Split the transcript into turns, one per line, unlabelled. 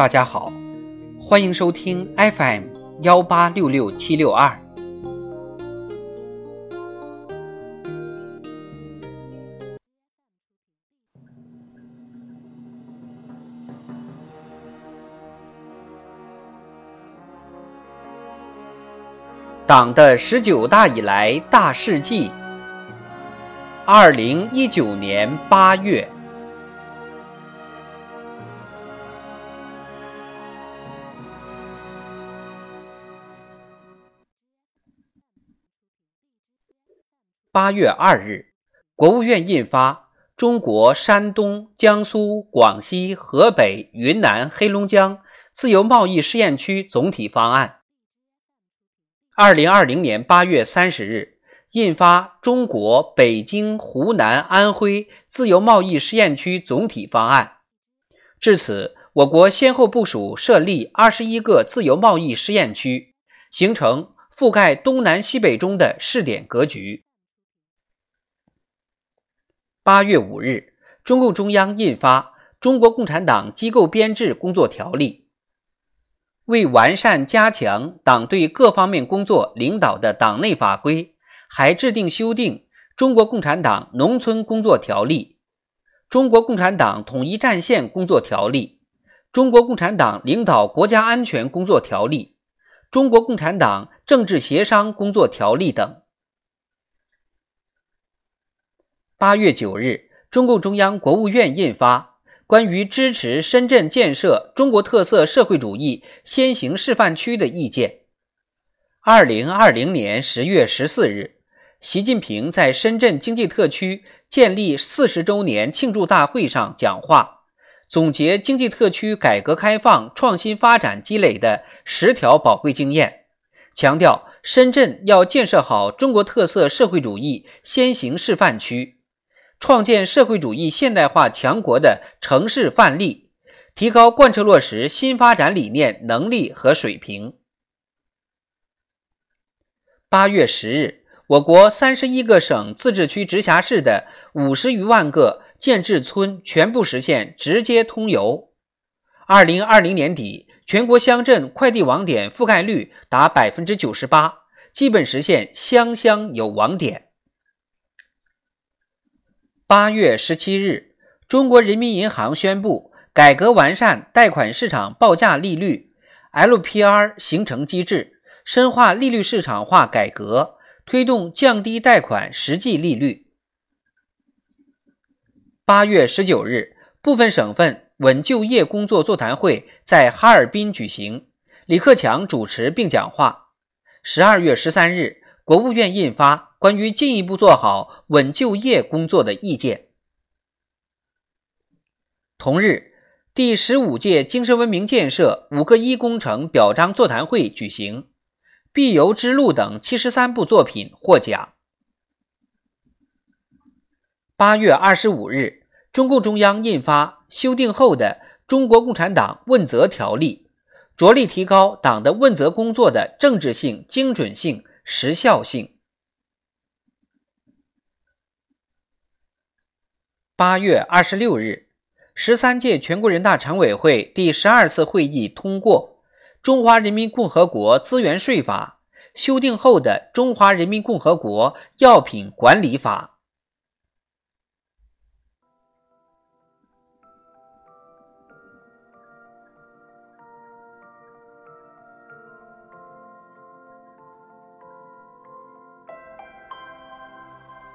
大家好，欢迎收听 FM 幺八六六七六二。党的十九大以来大事记。二零一九年八月。八月二日，国务院印发《中国山东、江苏、广西、河北、云南、黑龙江自由贸易试验区总体方案》。二零二零年八月三十日，印发《中国北京、湖南、安徽自由贸易试验区总体方案》。至此，我国先后部署设立二十一个自由贸易试验区，形成覆盖东南西北中的试点格局。八月五日，中共中央印发《中国共产党机构编制工作条例》，为完善加强党对各方面工作领导的党内法规，还制定修订《中国共产党农村工作条例》《中国共产党统一战线工作条例》《中国共产党领导国家安全工作条例》《中国共产党政治协商工作条例》等。八月九日，中共中央、国务院印发《关于支持深圳建设中国特色社会主义先行示范区的意见》。二零二零年十月十四日，习近平在深圳经济特区建立四十周年庆祝大会上讲话，总结经济特区改革开放创新发展积累的十条宝贵经验，强调深圳要建设好中国特色社会主义先行示范区。创建社会主义现代化强国的城市范例，提高贯彻落实新发展理念能力和水平。八月十日，我国三十一个省、自治区、直辖市的五十余万个建制村全部实现直接通邮。二零二零年底，全国乡镇快递网点覆盖率达百分之九十八，基本实现乡乡有网点。八月十七日，中国人民银行宣布改革完善贷款市场报价利率 （LPR） 形成机制，深化利率市场化改革，推动降低贷款实际利率。八月十九日，部分省份稳就业工作座谈会在哈尔滨举行，李克强主持并讲话。十二月十三日，国务院印发。关于进一步做好稳就业工作的意见。同日，第十五届精神文明建设“五个一”工程表彰座谈会举行，《必由之路》等七十三部作品获奖。八月二十五日，中共中央印发修订后的《中国共产党问责条例》，着力提高党的问责工作的政治性、精准性、时效性。八月二十六日，十三届全国人大常委会第十二次会议通过《中华人民共和国资源税法》修订后的《中华人民共和国药品管理法》。